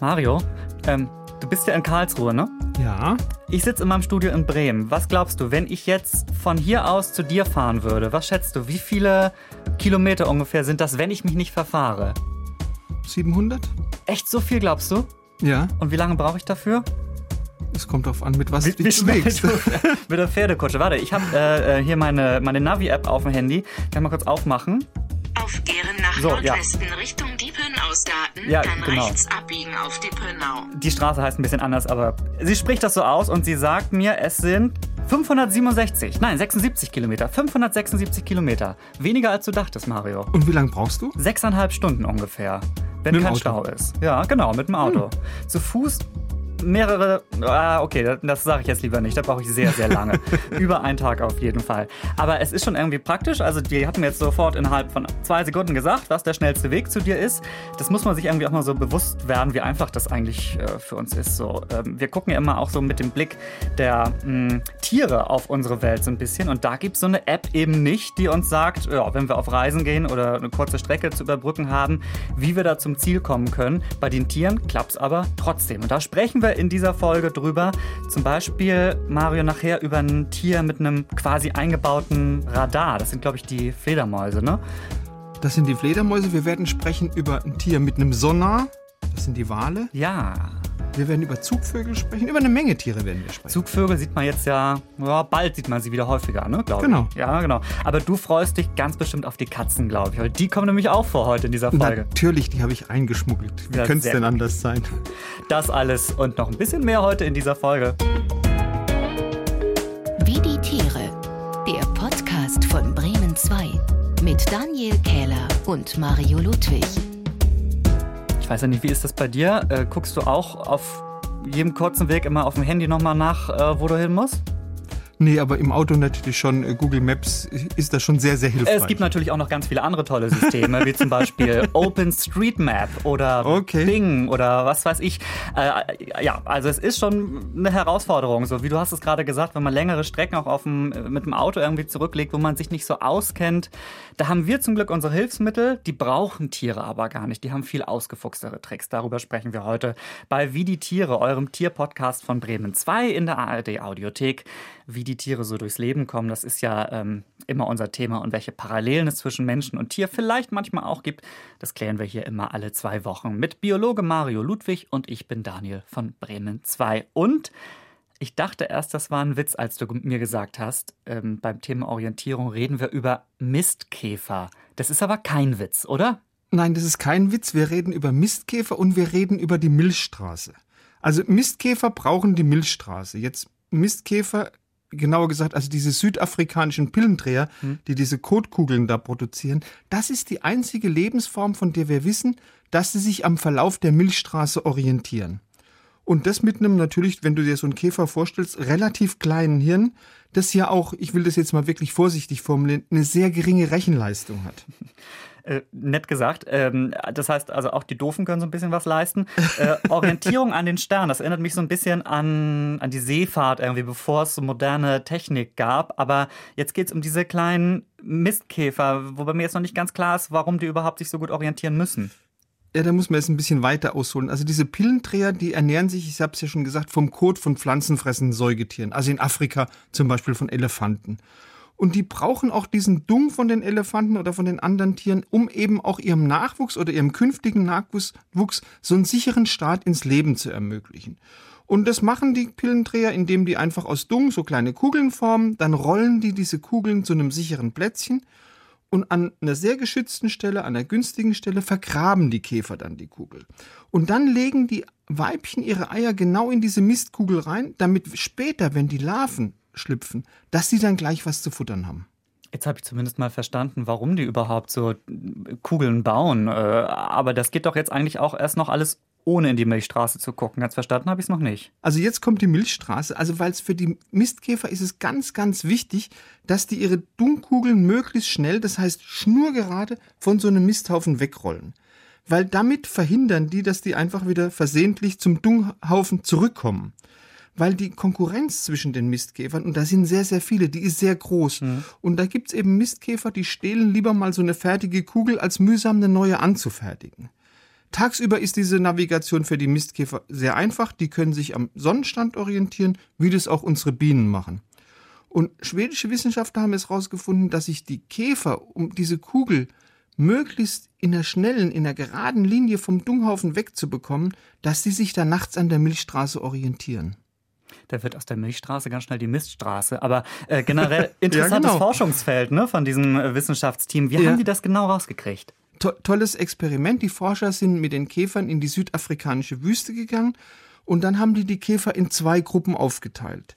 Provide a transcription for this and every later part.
Mario, ähm, du bist ja in Karlsruhe, ne? Ja. Ich sitze in meinem Studio in Bremen. Was glaubst du, wenn ich jetzt von hier aus zu dir fahren würde? Was schätzt du, wie viele Kilometer ungefähr sind das, wenn ich mich nicht verfahre? 700? Echt so viel, glaubst du? Ja. Und wie lange brauche ich dafür? Es kommt darauf an, mit was Wie, du dich du mit der Pferdekutsche. Warte, ich habe äh, äh, hier meine, meine Navi-App auf dem Handy. Kann mal kurz aufmachen. Auf Gären nach So, ja. Nordwesten Richtung Starten, Ja, dann genau. rechts abbiegen auf Diepenau. Die Straße heißt ein bisschen anders, aber sie spricht das so aus und sie sagt mir, es sind 567, nein, 76 Kilometer. 576 Kilometer. Weniger als du dachtest, Mario. Und wie lange brauchst du? Sechseinhalb Stunden ungefähr. Wenn kein Auto? Stau ist. Ja, genau, mit dem Auto. Zu Fuß mehrere. Ah, okay, das, das sage ich jetzt lieber nicht. Da brauche ich sehr, sehr lange. Über einen Tag auf jeden Fall. Aber es ist schon irgendwie praktisch. Also, die hat mir jetzt sofort innerhalb von zwei Sekunden gesagt, was der schnellste Weg zu dir ist. Das muss man sich irgendwie auch mal so bewusst werden, wie einfach das eigentlich äh, für uns ist. So, ähm, wir gucken ja immer auch so mit dem Blick der mh, Tiere auf unsere Welt so ein bisschen. Und da gibt es so eine App eben nicht, die uns sagt, ja, wenn wir auf Reisen gehen oder eine kurze Strecke zu überbrücken haben, wie wir da zum Ziel kommen können. Bei den Tieren klappt es aber trotzdem. Und da sprechen wir in dieser Folge drüber. Zum Beispiel, Mario, nachher über ein Tier mit einem quasi eingebauten Radar. Das sind, glaube ich, die Fledermäuse, ne? Das sind die Fledermäuse. Wir werden sprechen über ein Tier mit einem Sonar. Das sind die Wale. Ja. Wir werden über Zugvögel sprechen. Über eine Menge Tiere werden wir sprechen. Zugvögel sieht man jetzt ja, ja bald sieht man sie wieder häufiger, ne, glaube Genau. ich. Ja, genau. Aber du freust dich ganz bestimmt auf die Katzen, glaube ich. Weil die kommen nämlich auch vor heute in dieser Folge. Natürlich, die habe ich eingeschmuggelt. Wie Ja, könnte es denn anders sein? Das alles und noch ein bisschen mehr heute in dieser Folge. Wie die Tiere. Der Podcast von Bremen 2 mit Daniel Kähler und Mario Ludwig. Ich weiß ja nicht, wie ist das bei dir? Äh, guckst du auch auf jedem kurzen Weg immer auf dem Handy nochmal nach, äh, wo du hin musst? Nee, aber im Auto natürlich schon. äh, Google Maps ist da schon sehr, sehr hilfreich. Es gibt natürlich auch noch ganz viele andere tolle Systeme, wie zum Beispiel OpenStreetMap oder Okay. Bing oder was weiß ich. Äh, ja, also es ist schon eine Herausforderung, so wie du hast es gerade gesagt, wenn man längere Strecken auch auf dem, mit dem Auto irgendwie zurücklegt, wo man sich nicht so auskennt. Da haben wir zum Glück unsere Hilfsmittel, die brauchen Tiere aber gar nicht. Die haben viel ausgefuchstere Tricks. Darüber sprechen wir heute bei Wie die Tiere, eurem Tierpodcast von Bremen 2 in der ARD Audiothek. Wie die Tiere so durchs Leben kommen, das ist ja ähm, immer unser Thema und welche Parallelen es zwischen Menschen und Tier vielleicht manchmal auch gibt, das klären wir hier immer alle zwei Wochen mit Biologe Mario Ludwig und ich bin Daniel von Bremen 2. Und ich dachte erst, das war ein Witz, als du mir gesagt hast, ähm, beim Thema Orientierung reden wir über Mistkäfer. Das ist aber kein Witz, oder? Nein, das ist kein Witz. Wir reden über Mistkäfer und wir reden über die Milchstraße. Also Mistkäfer brauchen die Milchstraße. Jetzt Mistkäfer, genauer gesagt, also diese südafrikanischen Pillendreher, die diese Kotkugeln da produzieren, das ist die einzige Lebensform, von der wir wissen, dass sie sich am Verlauf der Milchstraße orientieren. Und das mit einem natürlich, wenn du dir so einen Käfer vorstellst, relativ kleinen Hirn, das ja auch, ich will das jetzt mal wirklich vorsichtig formulieren, eine sehr geringe Rechenleistung hat. Äh, nett gesagt. Ähm, das heißt also auch die Doofen können so ein bisschen was leisten. Äh, Orientierung an den Sternen, das erinnert mich so ein bisschen an, an die Seefahrt irgendwie, bevor es so moderne Technik gab. Aber jetzt geht es um diese kleinen Mistkäfer, wobei mir jetzt noch nicht ganz klar ist, warum die überhaupt sich so gut orientieren müssen. Ja, da muss man jetzt ein bisschen weiter ausholen. Also diese Pillendreher, die ernähren sich, ich habe es ja schon gesagt, vom Kot von pflanzenfressenden Säugetieren. Also in Afrika zum Beispiel von Elefanten. Und die brauchen auch diesen Dung von den Elefanten oder von den anderen Tieren, um eben auch ihrem Nachwuchs oder ihrem künftigen Nachwuchs Wuchs so einen sicheren Start ins Leben zu ermöglichen. Und das machen die Pillendreher, indem die einfach aus Dung so kleine Kugeln formen, dann rollen die diese Kugeln zu einem sicheren Plätzchen und an einer sehr geschützten Stelle, an einer günstigen Stelle, vergraben die Käfer dann die Kugel. Und dann legen die Weibchen ihre Eier genau in diese Mistkugel rein, damit später, wenn die Larven schlüpfen, dass sie dann gleich was zu futtern haben. Jetzt habe ich zumindest mal verstanden, warum die überhaupt so Kugeln bauen. Äh, Aber das geht doch jetzt eigentlich auch erst noch alles ohne in die Milchstraße zu gucken. Ganz verstanden habe ich es noch nicht. Also jetzt kommt die Milchstraße. Also weil es für die Mistkäfer ist es ganz, ganz wichtig, dass die ihre Dungkugeln möglichst schnell, das heißt schnurgerade, von so einem Misthaufen wegrollen. Weil damit verhindern die, dass die einfach wieder versehentlich zum Dunghaufen zurückkommen. Weil die Konkurrenz zwischen den Mistkäfern, und da sind sehr, sehr viele, die ist sehr groß. Und da gibt's eben Mistkäfer, die stehlen lieber mal so eine fertige Kugel, als mühsam eine neue anzufertigen. Tagsüber ist diese Navigation für die Mistkäfer sehr einfach. Die können sich am Sonnenstand orientieren, wie das auch unsere Bienen machen. Und schwedische Wissenschaftler haben es herausgefunden, dass sich die Käfer um diese Kugel möglichst in der schnellen, in der geraden Linie vom Dunghaufen wegzubekommen, dass sie sich da nachts an der Milchstraße orientieren. Da wird aus der Milchstraße ganz schnell die Miststraße. Aber äh, generell interessantes ja, genau. Forschungsfeld ne, von diesem äh, Wissenschaftsteam. Wie ja. haben die das genau rausgekriegt? To tolles Experiment. Die Forscher sind mit den Käfern in die südafrikanische Wüste gegangen und dann haben die die Käfer in zwei Gruppen aufgeteilt.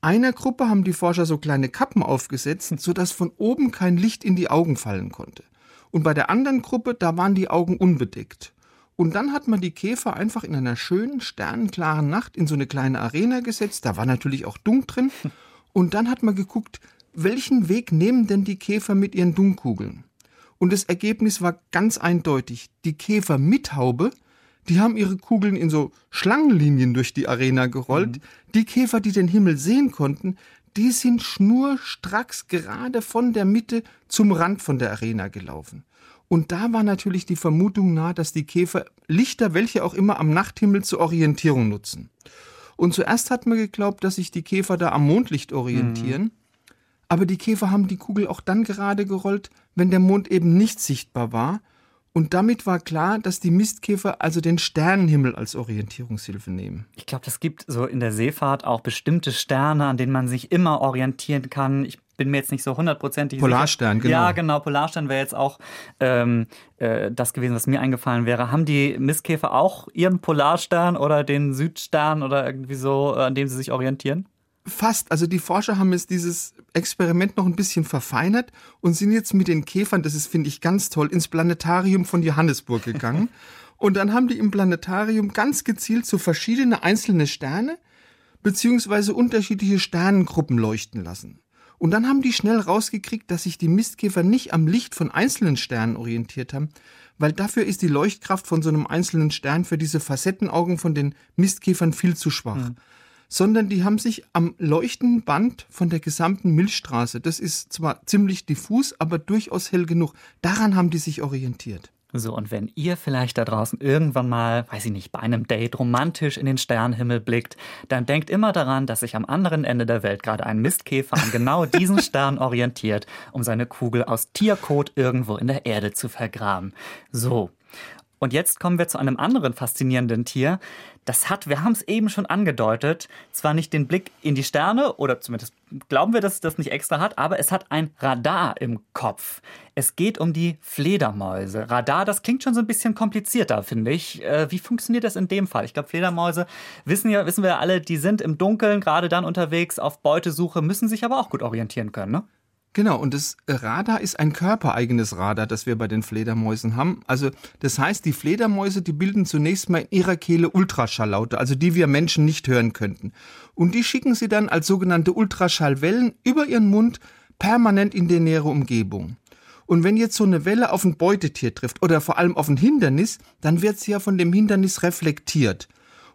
Einer Gruppe haben die Forscher so kleine Kappen aufgesetzt, sodass von oben kein Licht in die Augen fallen konnte. Und bei der anderen Gruppe, da waren die Augen unbedeckt. Und dann hat man die Käfer einfach in einer schönen, sternenklaren Nacht in so eine kleine Arena gesetzt. Da war natürlich auch Dunk drin. Und dann hat man geguckt, welchen Weg nehmen denn die Käfer mit ihren Dunkkugeln? Und das Ergebnis war ganz eindeutig. Die Käfer mit Haube, die haben ihre Kugeln in so Schlangenlinien durch die Arena gerollt. Mhm. Die Käfer, die den Himmel sehen konnten, die sind schnurstracks gerade von der Mitte zum Rand von der Arena gelaufen. Und da war natürlich die Vermutung nahe, dass die Käfer Lichter, welche auch immer, am Nachthimmel zur Orientierung nutzen. Und zuerst hat man geglaubt, dass sich die Käfer da am Mondlicht orientieren. Mhm. Aber die Käfer haben die Kugel auch dann gerade gerollt, wenn der Mond eben nicht sichtbar war und damit war klar, dass die Mistkäfer also den Sternenhimmel als Orientierungshilfe nehmen. Ich glaube, es gibt so in der Seefahrt auch bestimmte Sterne, an denen man sich immer orientieren kann. Ich bin mir jetzt nicht so hundertprozentig Polarstern, sicher. genau. Ja, genau. Polarstern wäre jetzt auch ähm, äh, das gewesen, was mir eingefallen wäre. Haben die Mistkäfer auch ihren Polarstern oder den Südstern oder irgendwie so, an dem sie sich orientieren? Fast. Also die Forscher haben jetzt dieses Experiment noch ein bisschen verfeinert und sind jetzt mit den Käfern, das ist, finde ich, ganz toll, ins Planetarium von Johannesburg gegangen. und dann haben die im Planetarium ganz gezielt so verschiedene einzelne Sterne beziehungsweise unterschiedliche Sternengruppen leuchten lassen. Und dann haben die schnell rausgekriegt, dass sich die Mistkäfer nicht am Licht von einzelnen Sternen orientiert haben, weil dafür ist die Leuchtkraft von so einem einzelnen Stern für diese Facettenaugen von den Mistkäfern viel zu schwach. Mhm sondern die haben sich am leuchtenden Band von der gesamten Milchstraße, das ist zwar ziemlich diffus, aber durchaus hell genug, daran haben die sich orientiert. So, und wenn ihr vielleicht da draußen irgendwann mal, weiß ich nicht, bei einem Date romantisch in den Sternenhimmel blickt, dann denkt immer daran, dass sich am anderen Ende der Welt gerade ein Mistkäfer an genau diesen Stern orientiert, um seine Kugel aus Tierkot irgendwo in der Erde zu vergraben. So. Und jetzt kommen wir zu einem anderen faszinierenden Tier. Das hat, wir haben es eben schon angedeutet, zwar nicht den Blick in die Sterne, oder zumindest glauben wir, dass es das nicht extra hat, aber es hat ein Radar im Kopf. Es geht um die Fledermäuse. Radar, das klingt schon so ein bisschen komplizierter, finde ich. Äh, wie funktioniert das in dem Fall? Ich glaube, Fledermäuse wissen ja, wissen wir alle, die sind im Dunkeln gerade dann unterwegs auf Beutesuche, müssen sich aber auch gut orientieren können, ne? Genau, und das Radar ist ein körpereigenes Radar, das wir bei den Fledermäusen haben. Also das heißt, die Fledermäuse, die bilden zunächst mal in ihrer Kehle Ultraschalllaute, also die wir Menschen nicht hören könnten. Und die schicken sie dann als sogenannte Ultraschallwellen über ihren Mund permanent in die nähere Umgebung. Und wenn jetzt so eine Welle auf ein Beutetier trifft oder vor allem auf ein Hindernis, dann wird sie ja von dem Hindernis reflektiert.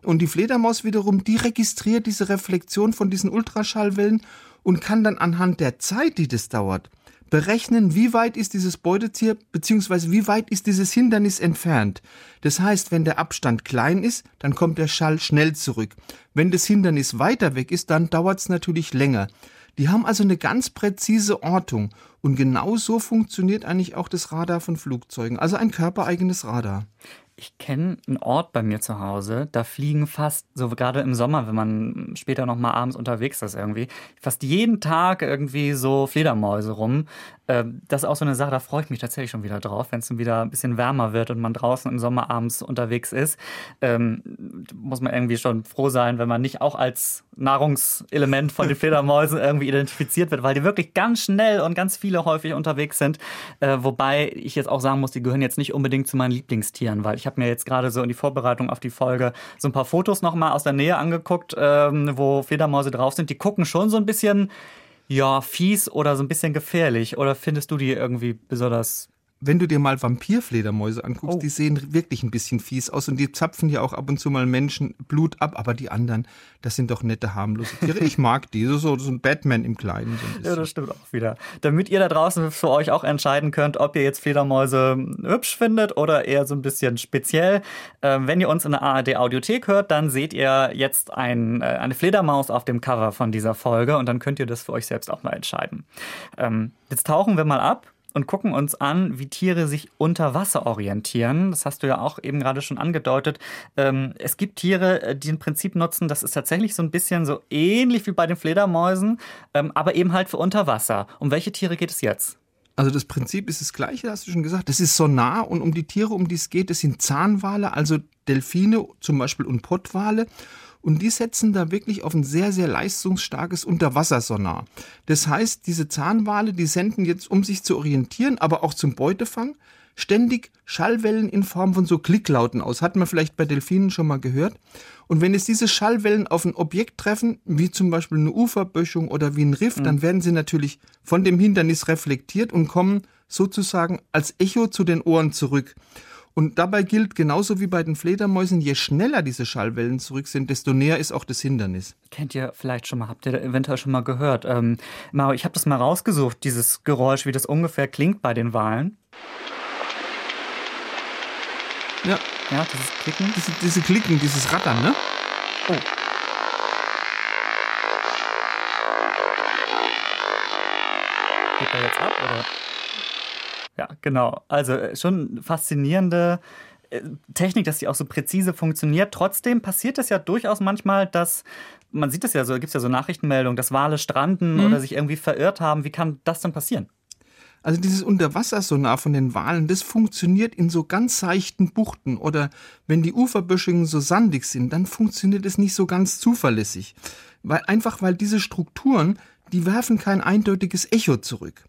Und die Fledermaus wiederum, die registriert diese Reflexion von diesen Ultraschallwellen und kann dann anhand der Zeit, die das dauert, berechnen, wie weit ist dieses Beutetier bzw. wie weit ist dieses Hindernis entfernt. Das heißt, wenn der Abstand klein ist, dann kommt der Schall schnell zurück. Wenn das Hindernis weiter weg ist, dann dauert es natürlich länger. Die haben also eine ganz präzise Ortung und genau so funktioniert eigentlich auch das Radar von Flugzeugen, also ein körpereigenes Radar. Ich kenne einen Ort bei mir zu Hause, da fliegen fast, so gerade im Sommer, wenn man später noch mal abends unterwegs ist irgendwie, fast jeden Tag irgendwie so Fledermäuse rum. Ähm, das ist auch so eine Sache, da freue ich mich tatsächlich schon wieder drauf, wenn es dann wieder ein bisschen wärmer wird und man draußen im Sommer abends unterwegs ist. Ähm, muss man irgendwie schon froh sein, wenn man nicht auch als Nahrungselement von den Fledermäusen irgendwie identifiziert wird, weil die wirklich ganz schnell und ganz viele häufig unterwegs sind. Äh, wobei ich jetzt auch sagen muss, die gehören jetzt nicht unbedingt zu meinen Lieblingstieren, weil ich habe mir jetzt gerade so in die Vorbereitung auf die Folge so ein paar Fotos nochmal aus der Nähe angeguckt, ähm, wo Fledermäuse drauf sind. Die gucken schon so ein bisschen ja, fies oder so ein bisschen gefährlich? Oder findest du die irgendwie besonders wenn du dir mal Vampirfledermäuse anguckst, Oh. die sehen wirklich ein bisschen fies aus und die zapfen ja auch ab und zu mal Menschen Blut ab, aber die anderen, das sind doch nette, harmlose Tiere. Ich mag die, so, so ein Batman im Kleinen. So Ja, das stimmt auch wieder. Damit ihr da draußen für euch auch entscheiden könnt, ob ihr jetzt Fledermäuse hübsch findet oder eher so ein bisschen speziell. Ähm, wenn ihr uns in der ARD Audiothek hört, dann seht ihr jetzt ein, äh, eine Fledermaus auf dem Cover von dieser Folge und dann könnt ihr das für euch selbst auch mal entscheiden. Ähm, jetzt tauchen wir mal ab und gucken uns an, wie Tiere sich unter Wasser orientieren. Das hast du ja auch eben gerade schon angedeutet. Ähm, es gibt Tiere, äh, die ein Prinzip nutzen, das ist tatsächlich so ein bisschen so ähnlich wie bei den Fledermäusen, ähm, aber eben halt für unter Wasser. Um welche Tiere geht es jetzt? Also das Prinzip ist das gleiche, hast du schon gesagt. Das ist Sonar und um die Tiere, um die es geht, das sind Zahnwale, also Delfine zum Beispiel und Pottwale. Und die setzen da wirklich auf ein sehr, sehr leistungsstarkes Unterwassersonar. Das heißt, diese Zahnwale, die senden jetzt, um sich zu orientieren, aber auch zum Beutefang, ständig Schallwellen in Form von so Klicklauten aus. Hat man vielleicht bei Delfinen schon mal gehört. Und wenn es diese Schallwellen auf ein Objekt treffen, wie zum Beispiel eine Uferböschung oder wie ein Riff, dann werden sie natürlich von dem Hindernis reflektiert und kommen sozusagen als Echo zu den Ohren zurück. Und dabei gilt genauso wie bei den Fledermäusen, je schneller diese Schallwellen zurück sind, desto näher ist auch das Hindernis. Kennt ihr vielleicht schon mal, habt ihr eventuell schon mal gehört? Ähm, Mario, ich habe das mal rausgesucht, dieses Geräusch, wie das ungefähr klingt bei den Walen. Ja, Ja, dieses Klicken. diese, diese Klicken, dieses Rattern, ne? Oh. Geht er jetzt ab, oder? Ja, genau. Also äh, schon faszinierende äh, Technik, dass die auch so präzise funktioniert. Trotzdem passiert es ja durchaus manchmal, dass man sieht es ja so, gibt es ja so Nachrichtenmeldungen, dass Wale stranden oder sich irgendwie verirrt haben. Wie kann das denn passieren? Also dieses Unterwassersonar von den Walen, das funktioniert in so ganz seichten Buchten oder wenn die Uferböschungen so sandig sind, dann funktioniert es nicht so ganz zuverlässig. Weil, einfach weil diese Strukturen, die werfen kein eindeutiges Echo zurück.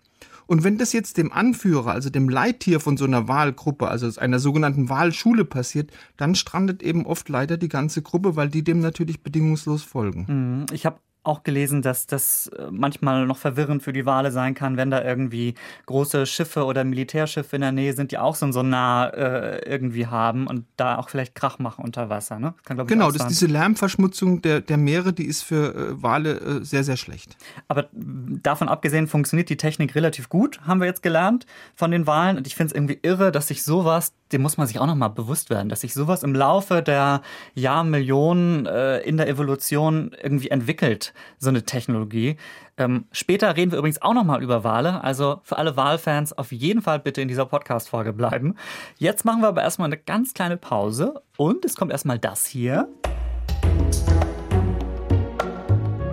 Und wenn das jetzt dem Anführer, also dem Leittier von so einer Wahlgruppe, also einer sogenannten Wahlschule passiert, dann strandet eben oft leider die ganze Gruppe, weil die dem natürlich bedingungslos folgen. Ich habe auch gelesen, dass das äh, manchmal noch verwirrend für die Wale sein kann, wenn da irgendwie große Schiffe oder Militärschiffe in der Nähe sind, die auch so ein Sonar äh, irgendwie haben und da auch vielleicht Krach machen unter Wasser. Ne? Das kann, Genau, das, diese Lärmverschmutzung der, der Meere, die ist für äh, Wale äh, sehr, sehr schlecht. Aber davon abgesehen funktioniert die Technik relativ gut, haben wir jetzt gelernt von den Wahlen. Und ich finde es irgendwie irre, dass sich sowas, dem muss man sich auch nochmal bewusst werden, dass sich sowas im Laufe der Jahrmillionen äh, in der Evolution irgendwie entwickelt, so eine Technologie. Ähm, später reden wir übrigens auch nochmal über Wale. Also für alle Wahlfans auf jeden Fall bitte in dieser Podcast-Folge bleiben. Jetzt machen wir aber erstmal eine ganz kleine Pause und es kommt erstmal das hier.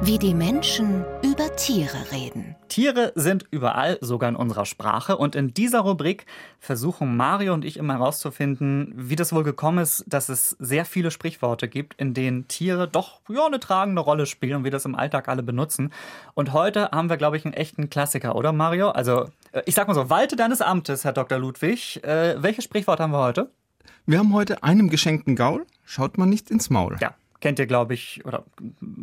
Wie die Menschen über Tiere reden. Tiere sind überall, sogar in unserer Sprache. Und in dieser Rubrik versuchen Mario und ich immer herauszufinden, wie das wohl gekommen ist, dass es sehr viele Sprichworte gibt, in denen Tiere doch ja, eine tragende Rolle spielen und wir das im Alltag alle benutzen. Und heute haben wir, glaube ich, einen echten Klassiker, oder Mario? Also, äh, ich sag mal so, walte deines Amtes, Herr Dr. Ludwig. Äh, welches Sprichwort haben wir heute? Wir haben heute einem geschenkten Gaul, schaut man nicht ins Maul. Ja, kennt ihr, glaube ich, oder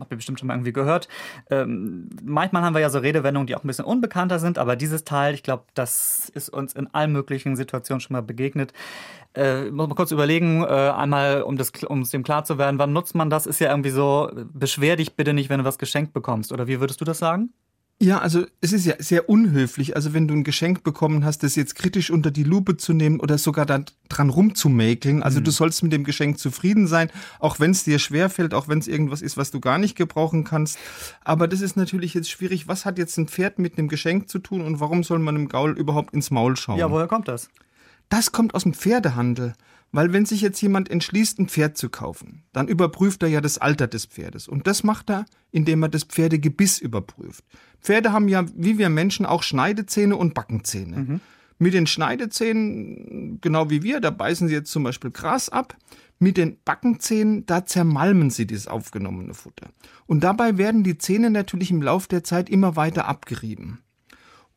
habt ihr bestimmt schon mal irgendwie gehört. Ähm, manchmal haben wir ja so Redewendungen, die auch ein bisschen unbekannter sind, aber dieses Teil, ich glaube, das ist uns in allen möglichen Situationen schon mal begegnet. Äh, muss man kurz überlegen, äh, einmal, um das, um es dem klar zu werden, wann nutzt man das? Ist ja irgendwie so, beschwer dich bitte nicht, wenn du was geschenkt bekommst. Oder wie würdest du das sagen? Ja, also es ist ja sehr unhöflich, also wenn du ein Geschenk bekommen hast, das jetzt kritisch unter die Lupe zu nehmen oder sogar da dran rumzumäkeln. Also du sollst mit dem Geschenk zufrieden sein, auch wenn es dir schwerfällt, auch wenn es irgendwas ist, was du gar nicht gebrauchen kannst. Aber das ist natürlich jetzt schwierig. Was hat jetzt ein Pferd mit einem Geschenk zu tun und warum soll man einem Gaul überhaupt ins Maul schauen? Ja, woher kommt das? Das kommt aus dem Pferdehandel. Weil wenn sich jetzt jemand entschließt, ein Pferd zu kaufen, dann überprüft er ja das Alter des Pferdes. Und das macht er, indem er das Pferdegebiss überprüft. Pferde haben ja, wie wir Menschen, auch Schneidezähne und Backenzähne. Mit den Schneidezähnen, genau wie wir, da beißen sie jetzt zum Beispiel Gras ab. Mit den Backenzähnen, da zermalmen sie das aufgenommene Futter. Und dabei werden die Zähne natürlich im Lauf der Zeit immer weiter abgerieben.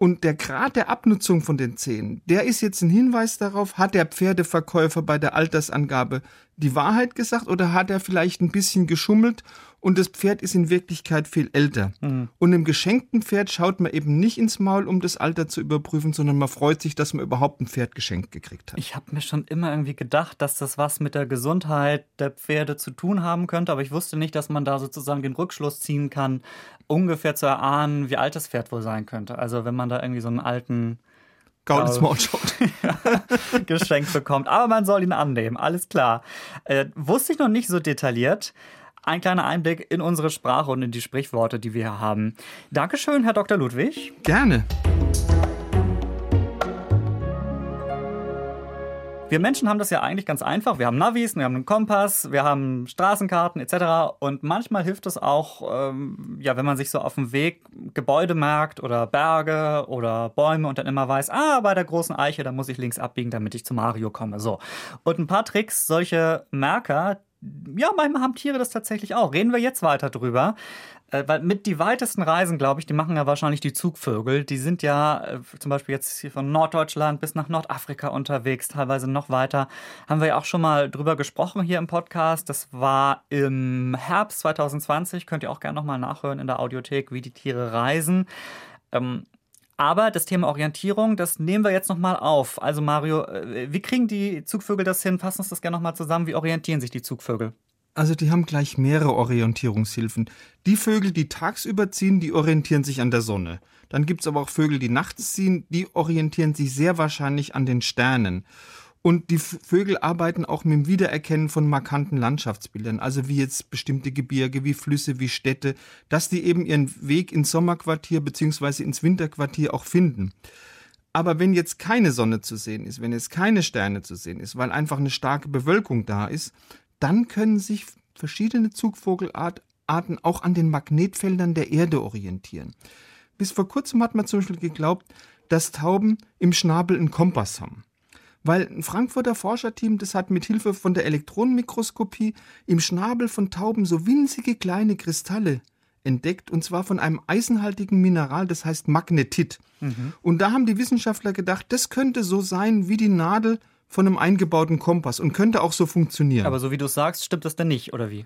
Und der Grad der Abnutzung von den Zähnen, der ist jetzt ein Hinweis darauf, hat der Pferdeverkäufer bei der Altersangabe die Wahrheit gesagt oder hat er vielleicht ein bisschen geschummelt und das Pferd ist in Wirklichkeit viel älter. Mhm. Und im geschenkten Pferd schaut man eben nicht ins Maul, um das Alter zu überprüfen, sondern man freut sich, dass man überhaupt ein Pferd geschenkt gekriegt hat. Ich habe mir schon immer irgendwie gedacht, dass das was mit der Gesundheit der Pferde zu tun haben könnte, aber ich wusste nicht, dass man da sozusagen den Rückschluss ziehen kann, ungefähr zu erahnen, wie alt das Pferd wohl sein könnte. Also wenn man da irgendwie so einen alten Gaul Smallshot geschenkt bekommt. Aber man soll ihn annehmen, alles klar. Äh, wusste ich noch nicht so detailliert. Ein kleiner Einblick in unsere Sprache und in die Sprichworte, die wir hier haben. Dankeschön, Herr Dr. Ludwig. Gerne. Wir Menschen haben das ja eigentlich ganz einfach. Wir haben Navis, wir haben einen Kompass, wir haben Straßenkarten etc. Und manchmal hilft es auch, ähm, ja, wenn man sich so auf dem Weg Gebäude merkt oder Berge oder Bäume und dann immer weiß, ah, bei der großen Eiche, da muss ich links abbiegen, damit ich zu Mario komme. So. Und ein paar Tricks, solche Marker, ja, manchmal haben Tiere das tatsächlich auch. Reden wir jetzt weiter drüber. Äh, weil mit die weitesten Reisen, glaube ich, die machen ja wahrscheinlich die Zugvögel. Die sind ja äh, zum Beispiel jetzt hier von Norddeutschland bis nach Nordafrika unterwegs, teilweise noch weiter. Haben wir ja auch schon mal drüber gesprochen hier im Podcast. Das war im Herbst 2020. Könnt ihr auch gerne nochmal nachhören in der Audiothek, wie die Tiere reisen. Ähm, aber das Thema Orientierung, das nehmen wir jetzt nochmal auf. Also Mario, äh, wie kriegen die Zugvögel das hin? Fassen uns das gerne nochmal zusammen. Wie orientieren sich die Zugvögel? Also die haben gleich mehrere Orientierungshilfen. Die Vögel, die tagsüber ziehen, die orientieren sich an der Sonne. Dann gibt es aber auch Vögel, die nachts ziehen, die orientieren sich sehr wahrscheinlich an den Sternen. Und die Vögel arbeiten auch mit dem Wiedererkennen von markanten Landschaftsbildern, also wie jetzt bestimmte Gebirge, wie Flüsse, wie Städte, dass die eben ihren Weg ins Sommerquartier bzw. ins Winterquartier auch finden. Aber wenn jetzt keine Sonne zu sehen ist, wenn jetzt keine Sterne zu sehen ist, weil einfach eine starke Bewölkung da ist, dann können sich verschiedene Zugvogelarten auch an den Magnetfeldern der Erde orientieren. Bis vor kurzem hat man zum Beispiel geglaubt, dass Tauben im Schnabel einen Kompass haben. Weil ein Frankfurter Forscherteam, das hat mit Hilfe von der Elektronenmikroskopie im Schnabel von Tauben so winzige kleine Kristalle entdeckt, und zwar von einem eisenhaltigen Mineral, das heißt Magnetit. Mhm. Und da haben die Wissenschaftler gedacht, das könnte so sein wie die Nadel von einem eingebauten Kompass und könnte auch so funktionieren. Aber so wie du sagst, stimmt das denn nicht, oder wie?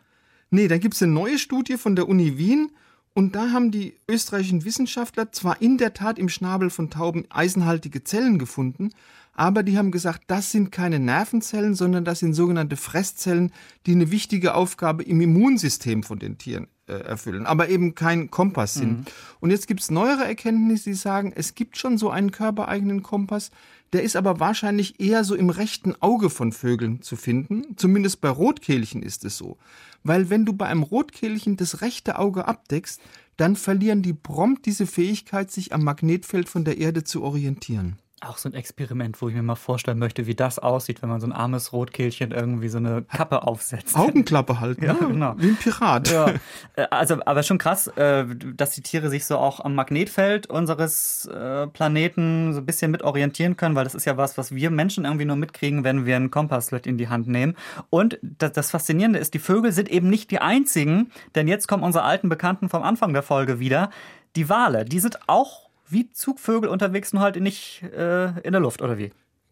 Nee, da gibt es eine neue Studie von der Uni Wien und da haben die österreichischen Wissenschaftler zwar in der Tat im Schnabel von Tauben eisenhaltige Zellen gefunden, aber die haben gesagt, das sind keine Nervenzellen, sondern das sind sogenannte Fresszellen, die eine wichtige Aufgabe im Immunsystem von den Tieren äh, erfüllen, aber eben kein Kompass sind. Mhm. Und jetzt gibt es neuere Erkenntnisse, die sagen, es gibt schon so einen körpereigenen Kompass, der ist aber wahrscheinlich eher so im rechten Auge von Vögeln zu finden. Zumindest bei Rotkehlchen ist es so. Weil wenn du bei einem Rotkehlchen das rechte Auge abdeckst, dann verlieren die prompt diese Fähigkeit, sich am Magnetfeld von der Erde zu orientieren auch so ein Experiment, wo ich mir mal vorstellen möchte, wie das aussieht, wenn man so ein armes Rotkehlchen irgendwie so eine Kappe aufsetzt. Augenklappe halten, ja, ne? genau. Wie ein Pirat. Ja. Äh, also, aber schon krass, äh, dass die Tiere sich so auch am Magnetfeld unseres äh, Planeten so ein bisschen mit orientieren können, weil das ist ja was, was wir Menschen irgendwie nur mitkriegen, wenn wir einen Kompasslet in die Hand nehmen. Und das Faszinierende ist, die Vögel sind eben nicht die einzigen, denn jetzt kommen unsere alten Bekannten vom Anfang der Folge wieder. Die Wale, die sind auch wie Zugvögel unterwegs, nur halt nicht äh, in der Luft, oder wie?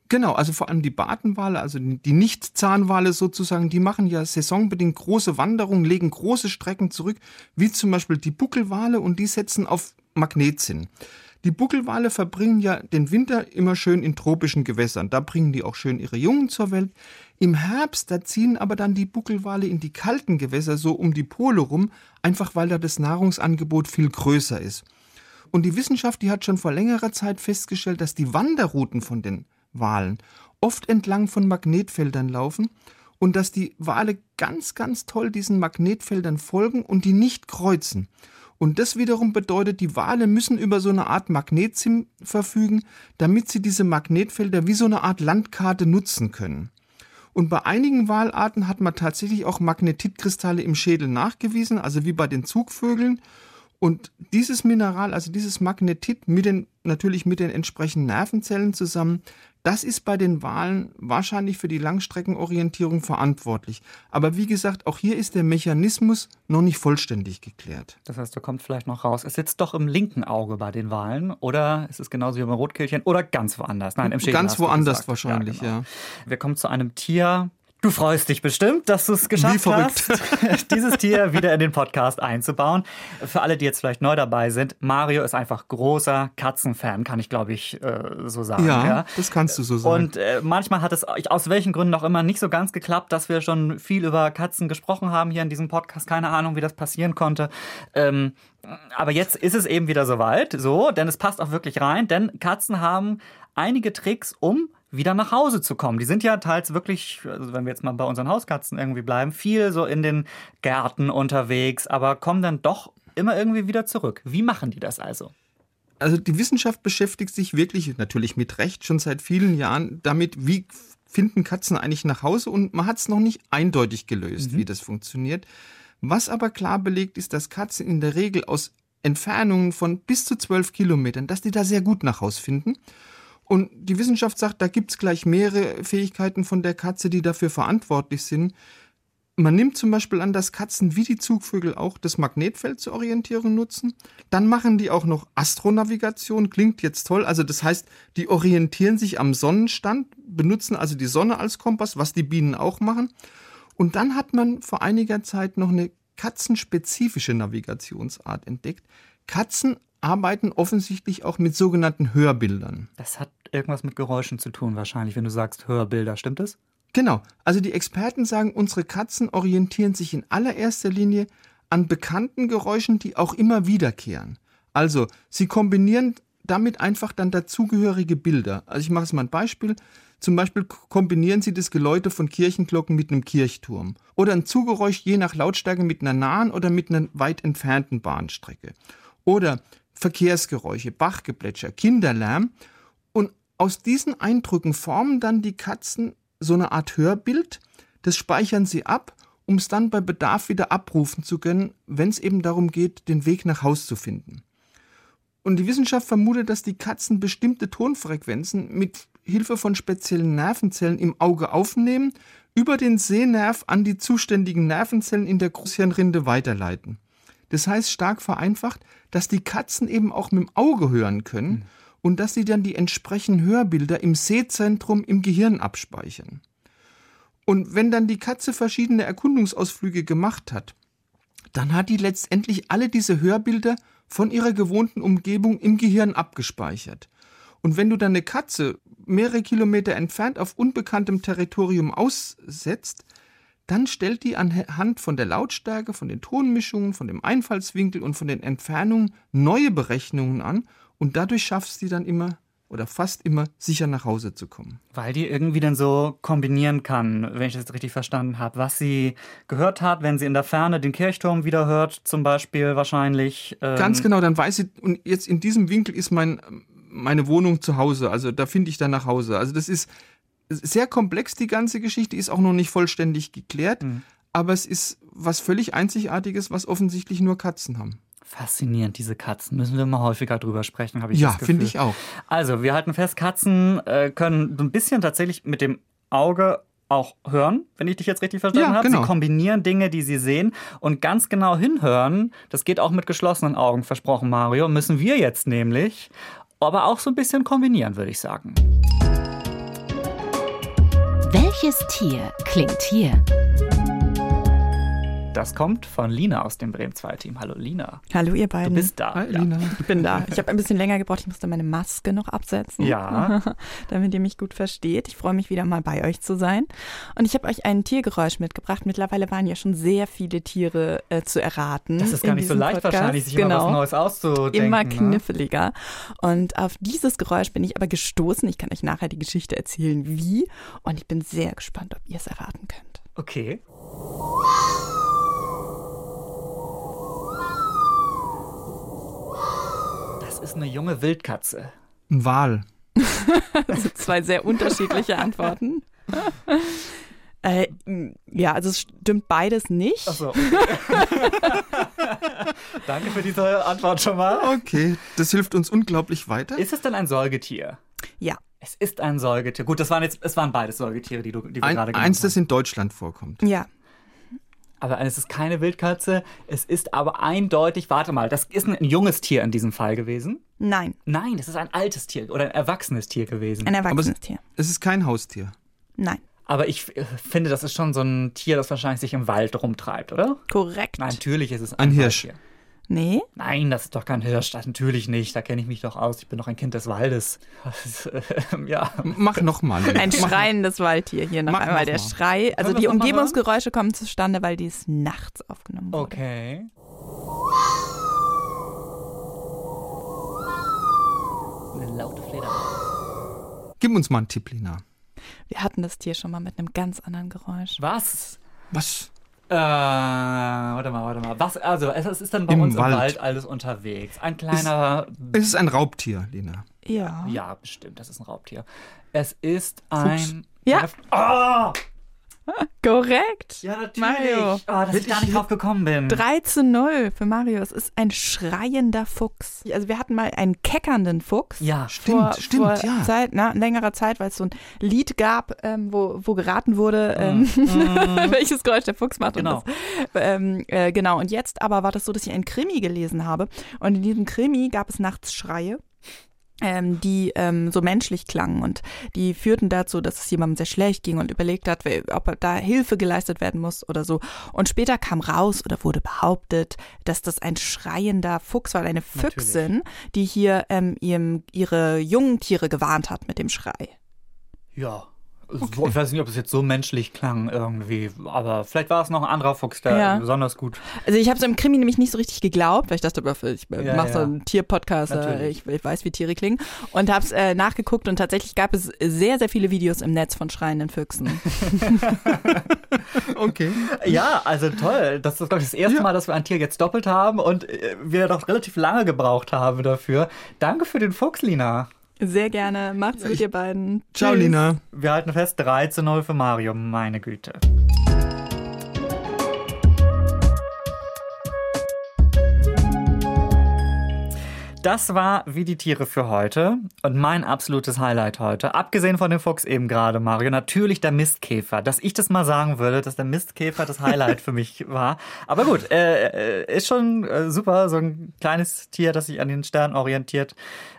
Genau, also vor allem die Bartenwale, also die Nicht-Zahnwale sozusagen, die machen ja saisonbedingt große Wanderungen, legen große Strecken zurück, wie zum Beispiel die Buckelwale und die setzen auf Magnetsinn. Die Buckelwale verbringen ja den Winter immer schön in tropischen Gewässern. Da bringen die auch schön ihre Jungen zur Welt. Im Herbst, da ziehen aber dann die Buckelwale in die kalten Gewässer so um die Pole rum, einfach weil da das Nahrungsangebot viel größer ist. Und die Wissenschaft, die hat schon vor längerer Zeit festgestellt, dass die Wanderrouten von den Walen oft entlang von Magnetfeldern laufen und dass die Wale ganz, ganz toll diesen Magnetfeldern folgen und die nicht kreuzen. Und das wiederum bedeutet, die Wale müssen über so eine Art Magnetsim verfügen, damit sie diese Magnetfelder wie so eine Art Landkarte nutzen können. Und bei einigen Walarten hat man tatsächlich auch Magnetitkristalle im Schädel nachgewiesen, also wie bei den Zugvögeln. Und dieses Mineral, also dieses Magnetit mit den, natürlich mit den entsprechenden Nervenzellen zusammen, das ist bei den Walen wahrscheinlich für die Langstreckenorientierung verantwortlich. Aber wie gesagt, auch hier ist der Mechanismus noch nicht vollständig geklärt. Das heißt, da kommt vielleicht noch raus. Es sitzt doch im linken Auge bei den Walen oder ist es genauso wie beim Rotkehlchen oder ganz woanders? Nein, im Schädel. Ganz woanders wahrscheinlich, ja, genau. ja. Wir kommen zu einem Tier, Du freust dich bestimmt, dass du es geschafft hast, dieses Tier wieder in den Podcast einzubauen. Für alle, die jetzt vielleicht neu dabei sind, Mario ist einfach großer Katzenfan, kann ich glaube ich äh, so sagen. Ja, das kannst du so sagen. Und äh, manchmal hat es aus welchen Gründen auch immer nicht so ganz geklappt, dass wir schon viel über Katzen gesprochen haben hier in diesem Podcast. Keine Ahnung, wie das passieren konnte. Ähm, aber jetzt ist es eben wieder soweit, so, denn es passt auch wirklich rein, denn Katzen haben einige Tricks, um wieder nach Hause zu kommen. Die sind ja teils wirklich, also wenn wir jetzt mal bei unseren Hauskatzen irgendwie bleiben, viel so in den Gärten unterwegs, aber kommen dann doch immer irgendwie wieder zurück. Wie machen die das also? Also die Wissenschaft beschäftigt sich wirklich, natürlich mit Recht, schon seit vielen Jahren damit, wie finden Katzen eigentlich nach Hause und man hat es noch nicht eindeutig gelöst, wie das funktioniert. Was aber klar belegt ist, dass Katzen in der Regel aus Entfernungen von bis zu zwölf Kilometern, dass die da sehr gut nach Hause finden. Und die Wissenschaft sagt, da gibt es gleich mehrere Fähigkeiten von der Katze, die dafür verantwortlich sind. Man nimmt zum Beispiel an, dass Katzen wie die Zugvögel auch das Magnetfeld zur Orientierung nutzen. Dann machen die auch noch Astronavigation, klingt jetzt toll. Also das heißt, die orientieren sich am Sonnenstand, benutzen also die Sonne als Kompass, was die Bienen auch machen. Und dann hat man vor einiger Zeit noch eine katzenspezifische Navigationsart entdeckt. Katzen arbeiten offensichtlich auch mit sogenannten Hörbildern. Das hat irgendwas mit Geräuschen zu tun wahrscheinlich, wenn du sagst Hörbilder, stimmt es? Genau. Also die Experten sagen, unsere Katzen orientieren sich in allererster Linie an bekannten Geräuschen, die auch immer wiederkehren. Also, sie kombinieren damit einfach dann dazugehörige Bilder. Also ich mache es mal ein Beispiel. Zum Beispiel kombinieren sie das Geläute von Kirchenglocken mit einem Kirchturm. Oder ein Zugeräusch je nach Lautstärke mit einer nahen oder mit einer weit entfernten Bahnstrecke. Oder Verkehrsgeräusche, Bachgeplätscher, Kinderlärm. Aus diesen Eindrücken formen dann die Katzen so eine Art Hörbild. Das speichern sie ab, um es dann bei Bedarf wieder abrufen zu können, wenn es eben darum geht, den Weg nach Haus zu finden. Und die Wissenschaft vermutet, dass die Katzen bestimmte Tonfrequenzen mit Hilfe von speziellen Nervenzellen im Auge aufnehmen, über den Sehnerv an die zuständigen Nervenzellen in der Großhirnrinde weiterleiten. Das heißt stark vereinfacht, dass die Katzen eben auch mit dem Auge hören können und dass sie dann die entsprechenden Hörbilder im Sehzentrum im Gehirn abspeichern. Und wenn dann die Katze verschiedene Erkundungsausflüge gemacht hat, dann hat die letztendlich alle diese Hörbilder von ihrer gewohnten Umgebung im Gehirn abgespeichert. Und wenn du dann eine Katze mehrere Kilometer entfernt auf unbekanntem Territorium aussetzt, dann stellt die anhand von der Lautstärke, von den Tonmischungen, von dem Einfallswinkel und von den Entfernungen neue Berechnungen an und dadurch schaffst du dann immer oder fast immer sicher nach Hause zu kommen. Weil die irgendwie dann so kombinieren kann, wenn ich das richtig verstanden habe, was sie gehört hat, wenn sie in der Ferne den Kirchturm wieder hört, zum Beispiel wahrscheinlich. Ähm Ganz genau, dann weiß sie, und jetzt in diesem Winkel ist mein, meine Wohnung zu Hause, also da finde ich dann nach Hause. Also das ist sehr komplex, die ganze Geschichte, ist auch noch nicht vollständig geklärt, mhm. aber es ist was völlig Einzigartiges, was offensichtlich nur Katzen haben. Faszinierend, diese Katzen. Müssen wir mal häufiger drüber sprechen, habe ich Ja, finde ich auch. Also, wir halten fest, Katzen äh, können so ein bisschen tatsächlich mit dem Auge auch hören, wenn ich dich jetzt richtig verstanden Ja, habe. genau. Sie kombinieren Dinge, die sie sehen und ganz genau hinhören. Das geht auch mit geschlossenen Augen, versprochen Mario. Müssen wir jetzt nämlich, aber auch so ein bisschen kombinieren, würde ich sagen. Welches Tier klingt hier? Das kommt von Lina aus dem Bremen 2 Team. Hallo Lina. Hallo ihr Du beiden. bist da. Hi, ja. Lina. ich bin da. Ich habe ein bisschen länger gebraucht. Ich musste meine Maske noch absetzen. Ja. damit ihr mich gut versteht. Ich freue mich wieder mal bei euch zu sein. Und ich habe euch ein Tiergeräusch mitgebracht. Mittlerweile waren ja schon sehr viele Tiere äh, zu erraten. Das ist gar nicht so leicht Podcast. wahrscheinlich, sich genau. immer was Neues auszudenken. Immer ne? kniffliger. Und auf dieses Geräusch bin ich aber gestoßen. Ich kann euch nachher die Geschichte erzählen, wie. Und ich bin sehr gespannt, ob ihr es erraten könnt. Okay. Ist eine junge Wildkatze. Ein Wal. Das sind zwei sehr unterschiedliche Antworten. Äh, ja, also es stimmt beides nicht. Achso. Okay. Danke für diese Antwort schon mal. Okay, das hilft uns unglaublich weiter. Ist es denn ein Säugetier? Ja. Es ist ein Säugetier. Gut, das waren jetzt, es waren beides Säugetiere, die, du, die wir Ein, gerade genannt eins, haben. das in Deutschland vorkommt. Ja. Aber es ist keine Wildkatze. Es ist aber eindeutig, warte mal, das ist ein, ein junges Tier in diesem Fall gewesen. Nein. Nein, das ist ein altes Tier oder ein erwachsenes Tier gewesen. Ein Aber es, erwachsenes Tier. es ist kein Haustier. Nein. Aber ich äh, finde, das ist schon so ein Tier, das wahrscheinlich sich im Wald rumtreibt, oder? Korrekt. Nein, natürlich ist es Ein Hirsch. Waldtier. Nee, Nein, das ist doch kein Hirsch. Das natürlich nicht. Da kenne ich mich doch aus. Ich bin doch ein Kind des Waldes. Das ist, äh, ja. Mach nochmal. ein schreiendes Waldtier. Hier noch Mach einmal noch der mal. Schrei. Also die Umgebungsgeräusche kommen zustande, weil dies nachts aufgenommen wurde. Okay. Eine laute Fledermaus. Gib uns mal einen Tipp, Lina. Wir hatten das Tier schon mal mit einem ganz anderen Geräusch. Was? Was? Äh, warte mal, warte mal. Was, also, es es ist dann bei Im uns Wald. im Wald alles unterwegs. Ein kleiner. Es ist ein Raubtier, Lina. Ja. ja, bestimmt, das ist ein Raubtier. Es ist ein. Ja. Oh! Korrekt. Ja, natürlich. Mario. Oh, dass ich da nicht drauf gekommen bin. 3 zu 0 für Mario. Es ist ein schreiender Fuchs. Also wir hatten mal einen keckernden Fuchs. Ja, Stimmt, vor, stimmt, vor ja. Zeit, na, längerer Zeit, weil es so ein Lied gab, ähm, wo, wo geraten wurde, ähm, welches Geräusch der Fuchs macht. Mhm. Genau. Und das, ähm, äh, genau. Und jetzt aber war das so, dass ich einen Krimi gelesen habe. Und in diesem Krimi gab es nachts Schreie. Ähm, die ähm, so menschlich klangen und die führten dazu, dass es jemandem sehr schlecht ging und überlegt hat, ob da Hilfe geleistet werden muss oder so. Und später kam raus oder wurde behauptet, dass das ein schreiender Fuchs war, eine Füchsin, die hier ähm, ihrem, ihre jungen Tiere gewarnt hat mit dem Schrei. Ja. So, Ich weiß nicht, ob es jetzt so menschlich klang irgendwie, aber vielleicht war es noch ein anderer Fuchs, der Ja. besonders gut. Also ich habe es im Krimi nämlich nicht so richtig geglaubt, weil ich dachte, ich Ja, mache so ja. einen Tierpodcast, äh, Natürlich. ich, ich weiß, wie Tiere klingen und habe es äh, nachgeguckt und tatsächlich gab es sehr, sehr viele Videos im Netz von schreienden Füchsen. Okay. Ja, also toll. Das ist, glaube ich, das erste. Mal, dass wir ein Tier jetzt doppelt haben und äh, wir doch relativ lange gebraucht haben dafür. Danke für den Fuchs, Lina. Sehr gerne. Macht's gut, ihr beiden. Ciao, Tschüss. Lina. Wir halten fest, 3 zu 0 für Mario, meine Güte. Das war wie die Tiere für heute und mein absolutes Highlight heute. Abgesehen von dem Fuchs eben gerade, Mario, natürlich der Mistkäfer. Dass ich das mal sagen würde, dass der Mistkäfer das Highlight für mich war. Aber gut, äh, äh, ist schon äh, super, so ein kleines Tier, das sich an den Sternen orientiert.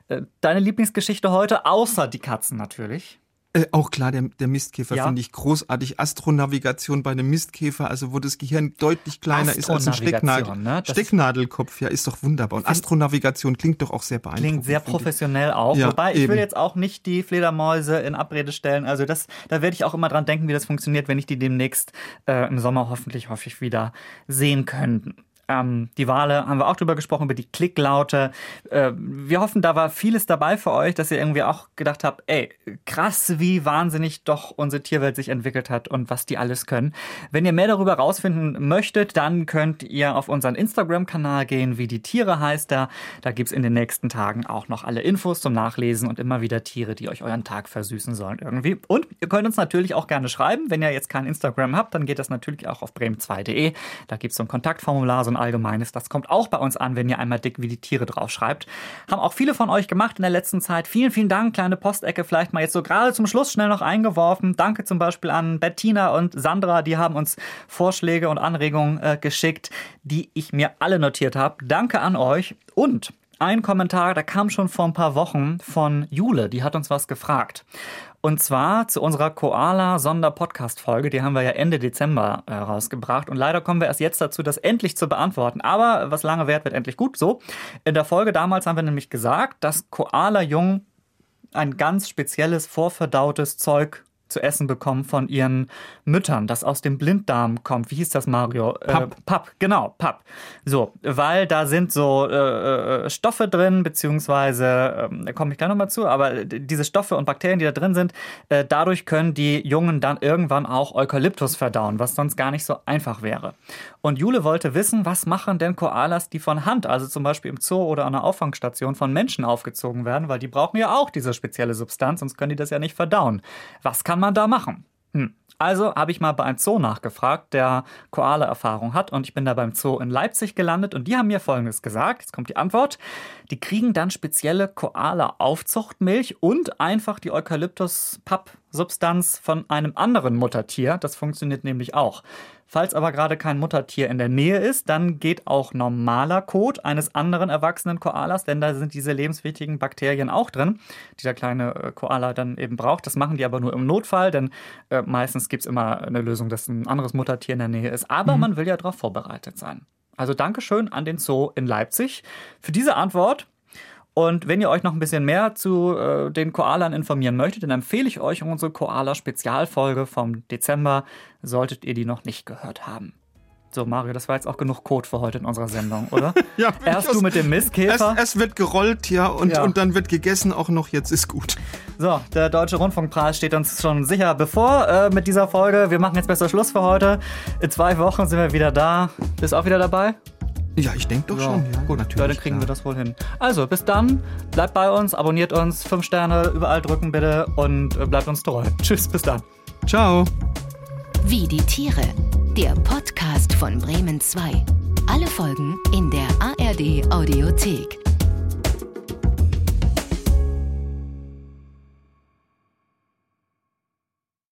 Äh, deine Lieblingsgeschichte heute, außer die Katzen natürlich. Äh, auch klar, der, der Mistkäfer Ja. finde ich großartig. Astronavigation bei einem Mistkäfer, also wo das Gehirn deutlich kleiner ist als ein Stecknadel ne? Stecknadelkopf. Ja, ist doch wunderbar. Und Astronavigation klingt doch auch sehr beeindruckend. Klingt sehr finde ich. professionell auch. Ja, Wobei, ich will eben. jetzt auch nicht die Fledermäuse in Abrede stellen. Also das, da werde ich auch immer dran denken, wie das funktioniert, wenn ich die demnächst äh, im Sommer hoffentlich häufig wieder sehen könnte. Ähm, die Wale haben wir auch drüber gesprochen, über die Klicklaute. Äh, wir hoffen, da war vieles dabei für euch, dass ihr irgendwie auch gedacht habt, ey, krass, wie wahnsinnig doch unsere Tierwelt sich entwickelt hat und was die alles können. Wenn ihr mehr darüber rausfinden möchtet, dann könnt ihr auf unseren Instagram-Kanal gehen, wie die Tiere heißt da. Da gibt's in den nächsten Tagen auch noch alle Infos zum Nachlesen und immer wieder Tiere, die euch euren Tag versüßen sollen irgendwie. Und ihr könnt uns natürlich auch gerne schreiben. Wenn ihr jetzt kein Instagram habt, dann geht das natürlich auch auf bremen2.de. Da gibt's so ein Kontaktformular, so ein allgemeines. Das kommt auch bei uns an, wenn ihr einmal dick wie die Tiere draufschreibt. Haben auch viele von euch gemacht in der letzten Zeit. Vielen, vielen Dank. Kleine Postecke vielleicht mal jetzt so gerade zum Schluss schnell noch eingeworfen. Danke zum Beispiel an Bettina und Sandra. Die haben uns Vorschläge und Anregungen äh, geschickt, die ich mir alle notiert habe. Danke an euch. Und ein Kommentar, der kam schon vor ein paar Wochen von Jule. Die hat uns was gefragt. Und zwar zu unserer Koala-Sonder-Podcast-Folge. Die haben wir ja Ende Dezember äh, rausgebracht. Und leider kommen wir erst jetzt dazu, das endlich zu beantworten. Aber was lange währt, wird endlich gut. So. In der Folge damals haben wir nämlich gesagt, dass Koala-Jungen ein ganz spezielles, vorverdautes Zeug zu essen bekommen von ihren Müttern, das aus dem Blinddarm kommt. Wie hieß das, Mario? Papp. Äh, Papp, genau, Papp. So, weil da sind so äh, äh, Stoffe drin, beziehungsweise, ähm, da komme ich gleich nochmal zu, aber diese Stoffe und Bakterien, die da drin sind, äh, dadurch können die Jungen dann irgendwann auch Eukalyptus verdauen, was sonst gar nicht so einfach wäre. Und Jule wollte wissen, was machen denn Koalas, die von Hand, also zum Beispiel im Zoo oder an einer Auffangstation von Menschen aufgezogen werden, weil die brauchen ja auch diese spezielle Substanz, sonst können die das ja nicht verdauen. Was kann man da machen? Hm. Also habe ich mal bei einem Zoo nachgefragt, der Koala-Erfahrung hat und ich bin da beim Zoo in Leipzig gelandet und die haben mir Folgendes gesagt. Jetzt kommt die Antwort. Die kriegen dann spezielle Koala-Aufzuchtmilch und einfach die Eukalyptus-Papp Substanz von einem anderen Muttertier. Das funktioniert nämlich auch. Falls aber gerade kein Muttertier in der Nähe ist, dann geht auch normaler Kot eines anderen erwachsenen Koalas, denn da sind diese lebenswichtigen Bakterien auch drin, die der kleine äh, Koala dann eben braucht. Das machen die aber nur im Notfall, denn äh, meistens gibt es immer eine Lösung, dass ein anderes Muttertier in der Nähe ist. Aber mhm. man will ja darauf vorbereitet sein. Also Dankeschön an den Zoo in Leipzig für diese Antwort. Und wenn ihr euch noch ein bisschen mehr zu äh, den Koalern informieren möchtet, dann empfehle ich euch unsere Koala-Spezialfolge vom Dezember, solltet ihr die noch nicht gehört haben. So, Mario, das war jetzt auch genug Code für heute in unserer Sendung, oder? ja. Erst du mit dem Mistkäfer. Es, es wird gerollt, ja und, ja, und dann wird gegessen auch noch. Jetzt ist gut. So, der Deutsche Rundfunkpreis steht uns schon sicher bevor äh, mit dieser Folge. Wir machen jetzt besser Schluss für heute. In zwei Wochen sind wir wieder da. Bist du auch wieder dabei? Ja, ich denke doch ja. schon. Ja, gut, natürlich. Ja, dann kriegen klar. wir das wohl hin. Also, bis dann. Bleibt bei uns, abonniert uns, fünf Sterne überall drücken bitte und äh, bleibt uns treu. Tschüss, bis dann. Ciao. Wie die Tiere. Der Podcast von Bremen 2. Alle Folgen in der ARD Audiothek.